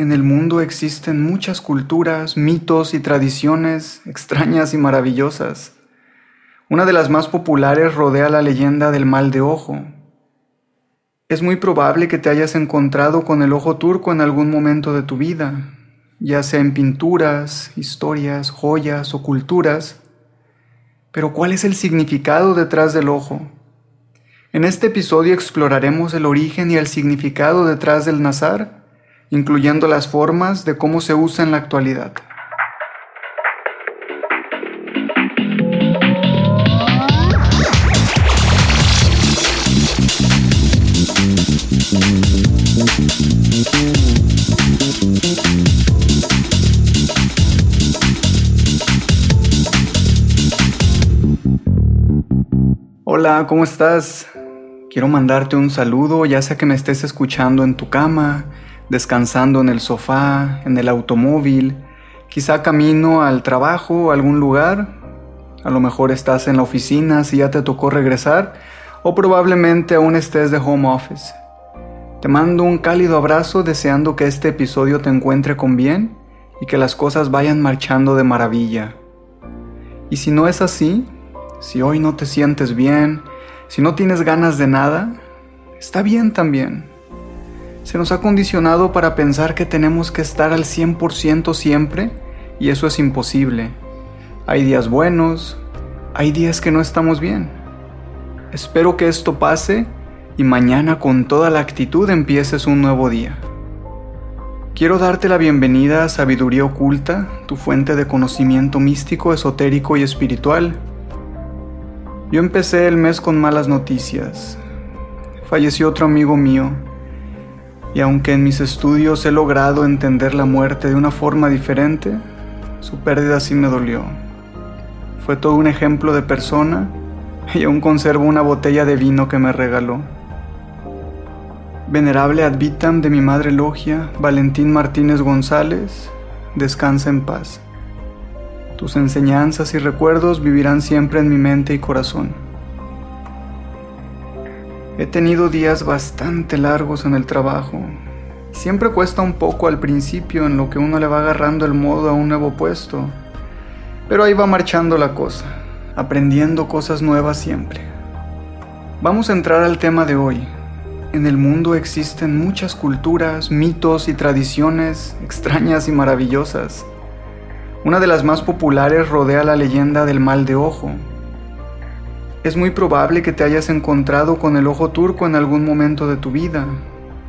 En el mundo existen muchas culturas, mitos y tradiciones extrañas y maravillosas. Una de las más populares rodea la leyenda del mal de ojo. Es muy probable que te hayas encontrado con el ojo turco en algún momento de tu vida, ya sea en pinturas, historias, joyas o culturas. Pero ¿cuál es el significado detrás del ojo? En este episodio exploraremos el origen y el significado detrás del nazar incluyendo las formas de cómo se usa en la actualidad. Hola, ¿cómo estás? Quiero mandarte un saludo, ya sea que me estés escuchando en tu cama, descansando en el sofá, en el automóvil, quizá camino al trabajo o algún lugar. A lo mejor estás en la oficina si ya te tocó regresar o probablemente aún estés de home office. Te mando un cálido abrazo deseando que este episodio te encuentre con bien y que las cosas vayan marchando de maravilla. Y si no es así, si hoy no te sientes bien, si no tienes ganas de nada, está bien también. Se nos ha condicionado para pensar que tenemos que estar al 100% siempre y eso es imposible. Hay días buenos, hay días que no estamos bien. Espero que esto pase y mañana con toda la actitud empieces un nuevo día. Quiero darte la bienvenida a Sabiduría Oculta, tu fuente de conocimiento místico, esotérico y espiritual. Yo empecé el mes con malas noticias. Falleció otro amigo mío y aunque en mis estudios he logrado entender la muerte de una forma diferente, su pérdida sí me dolió. Fue todo un ejemplo de persona y aún conservo una botella de vino que me regaló. Venerable Advitam de mi madre logia, Valentín Martínez González, descansa en paz. Tus enseñanzas y recuerdos vivirán siempre en mi mente y corazón. He tenido días bastante largos en el trabajo. Siempre cuesta un poco al principio en lo que uno le va agarrando el modo a un nuevo puesto. Pero ahí va marchando la cosa, aprendiendo cosas nuevas siempre. Vamos a entrar al tema de hoy. En el mundo existen muchas culturas, mitos y tradiciones extrañas y maravillosas. Una de las más populares rodea la leyenda del mal de ojo, es muy probable que te hayas encontrado con el ojo turco en algún momento de tu vida,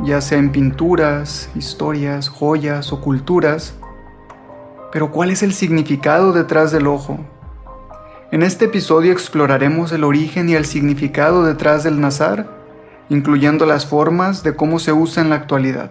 ya sea en pinturas, historias, joyas o culturas. Pero ¿cuál es el significado detrás del ojo? En este episodio exploraremos el origen y el significado detrás del nazar, incluyendo las formas de cómo se usa en la actualidad.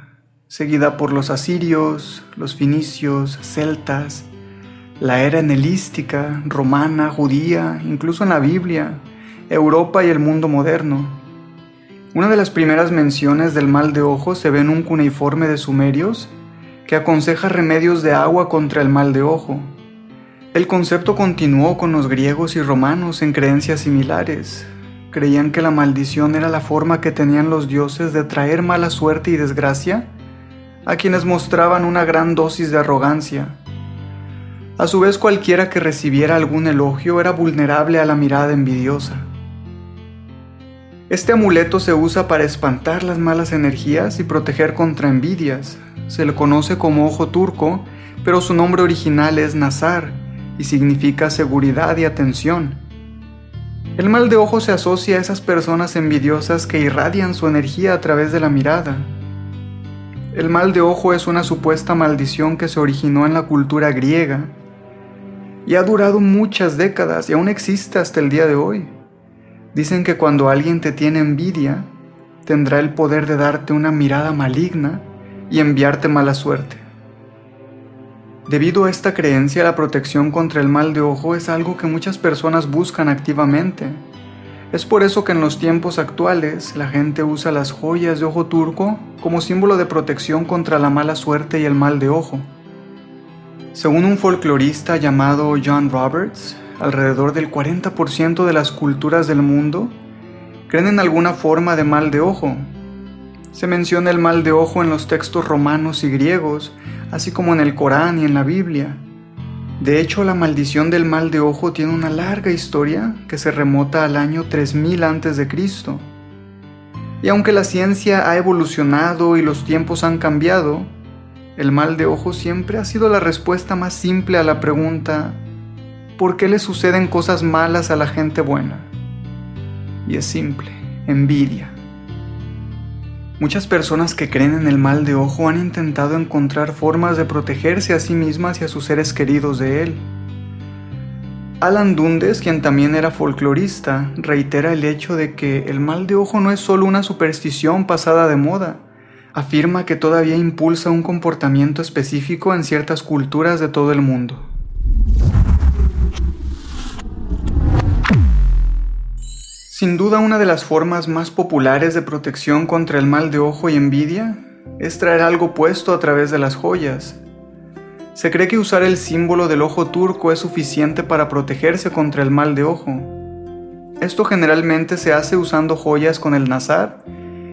seguida por los asirios, los finicios, celtas, la era enelística, romana, judía, incluso en la Biblia, Europa y el mundo moderno. Una de las primeras menciones del mal de ojo se ve en un cuneiforme de sumerios que aconseja remedios de agua contra el mal de ojo. El concepto continuó con los griegos y romanos en creencias similares. Creían que la maldición era la forma que tenían los dioses de traer mala suerte y desgracia a quienes mostraban una gran dosis de arrogancia. A su vez cualquiera que recibiera algún elogio era vulnerable a la mirada envidiosa. Este amuleto se usa para espantar las malas energías y proteger contra envidias. Se le conoce como ojo turco, pero su nombre original es Nazar y significa seguridad y atención. El mal de ojo se asocia a esas personas envidiosas que irradian su energía a través de la mirada. El mal de ojo es una supuesta maldición que se originó en la cultura griega y ha durado muchas décadas y aún existe hasta el día de hoy. Dicen que cuando alguien te tiene envidia, tendrá el poder de darte una mirada maligna y enviarte mala suerte. Debido a esta creencia, la protección contra el mal de ojo es algo que muchas personas buscan activamente es por eso que en los tiempos actuales la gente usa las joyas de ojo turco como símbolo de protección contra la mala suerte y el mal de ojo. Según un folclorista llamado John Roberts, alrededor del 40% de las culturas del mundo creen en alguna forma de mal de ojo. Se menciona el mal de ojo en los textos romanos y griegos, así como en el Corán y en la Biblia. De hecho, la maldición del mal de ojo tiene una larga historia que se remota al año 3000 a.C. Y aunque la ciencia ha evolucionado y los tiempos han cambiado, el mal de ojo siempre ha sido la respuesta más simple a la pregunta ¿por qué le suceden cosas malas a la gente buena? Y es simple, envidia. Muchas personas que creen en el mal de ojo han intentado encontrar formas de protegerse a sí mismas y a sus seres queridos de él. Alan Dundes, quien también era folclorista, reitera el hecho de que el mal de ojo no es solo una superstición pasada de moda. Afirma que todavía impulsa un comportamiento específico en ciertas culturas de todo el mundo. Sin duda una de las formas más populares de protección contra el mal de ojo y envidia es traer algo puesto a través de las joyas. Se cree que usar el símbolo del ojo turco es suficiente para protegerse contra el mal de ojo. Esto generalmente se hace usando joyas con el nazar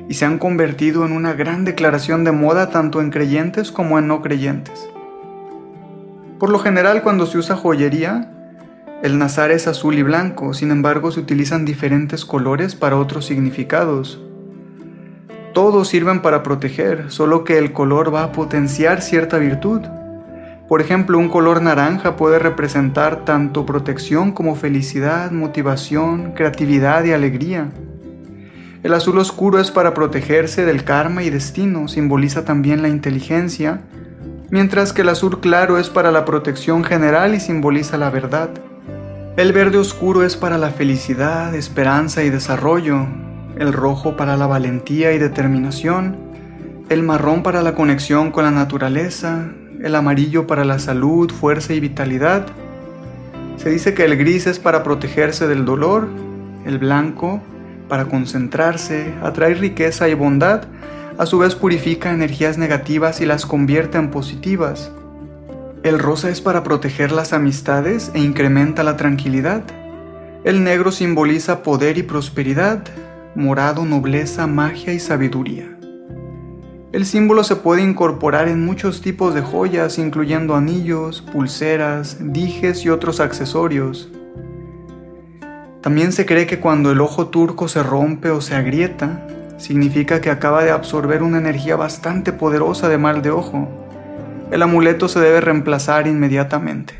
y se han convertido en una gran declaración de moda tanto en creyentes como en no creyentes. Por lo general cuando se usa joyería, el nazar es azul y blanco, sin embargo se utilizan diferentes colores para otros significados. Todos sirven para proteger, solo que el color va a potenciar cierta virtud. Por ejemplo, un color naranja puede representar tanto protección como felicidad, motivación, creatividad y alegría. El azul oscuro es para protegerse del karma y destino, simboliza también la inteligencia, mientras que el azul claro es para la protección general y simboliza la verdad. El verde oscuro es para la felicidad, esperanza y desarrollo, el rojo para la valentía y determinación, el marrón para la conexión con la naturaleza, el amarillo para la salud, fuerza y vitalidad. Se dice que el gris es para protegerse del dolor, el blanco para concentrarse, atraer riqueza y bondad, a su vez purifica energías negativas y las convierte en positivas. El rosa es para proteger las amistades e incrementa la tranquilidad. El negro simboliza poder y prosperidad, morado nobleza, magia y sabiduría. El símbolo se puede incorporar en muchos tipos de joyas, incluyendo anillos, pulseras, dijes y otros accesorios. También se cree que cuando el ojo turco se rompe o se agrieta, significa que acaba de absorber una energía bastante poderosa de mal de ojo el amuleto se debe reemplazar inmediatamente.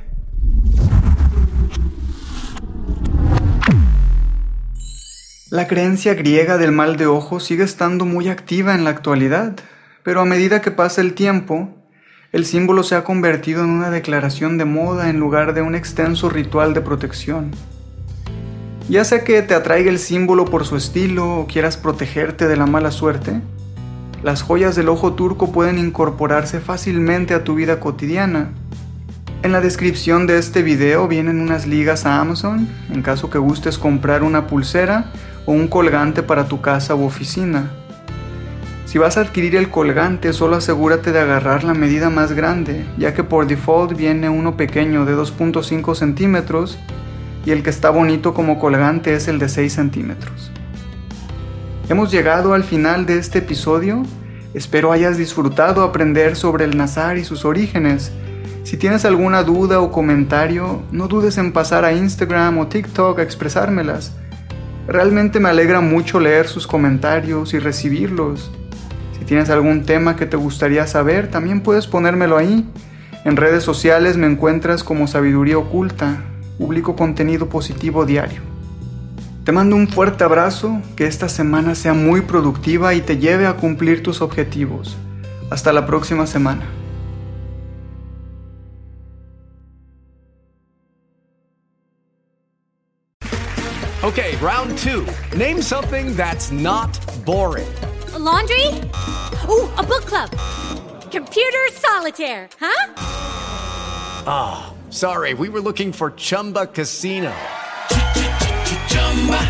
La creencia griega del mal de ojo sigue estando muy activa en la actualidad, pero a medida que pasa el tiempo, el símbolo se ha convertido en una declaración de moda en lugar de un extenso ritual de protección. Ya sea que te atraiga el símbolo por su estilo o quieras protegerte de la mala suerte, las joyas del ojo turco pueden incorporarse fácilmente a tu vida cotidiana. En la descripción de este video vienen unas ligas a Amazon en caso que gustes comprar una pulsera o un colgante para tu casa u oficina. Si vas a adquirir el colgante solo asegúrate de agarrar la medida más grande, ya que por default viene uno pequeño de 2.5 centímetros y el que está bonito como colgante es el de 6 centímetros. Hemos llegado al final de este episodio, espero hayas disfrutado aprender sobre el Nazar y sus orígenes si tienes alguna duda o comentario, no dudes en pasar a Instagram o TikTok a expresármelas. Realmente me alegra mucho leer sus comentarios y recibirlos. Si tienes algún tema que te gustaría saber, también puedes ponérmelo ahí. En redes sociales me encuentras como Sabiduría Oculta. Publico contenido positivo diario. Te mando un fuerte abrazo, que esta semana sea muy productiva y te lleve a cumplir tus objetivos. Hasta la próxima semana. Okay, round two. Name something that's not boring. A laundry? Ooh, a book club. Computer solitaire, huh? Ah, oh, sorry, we were looking for Chumba Casino.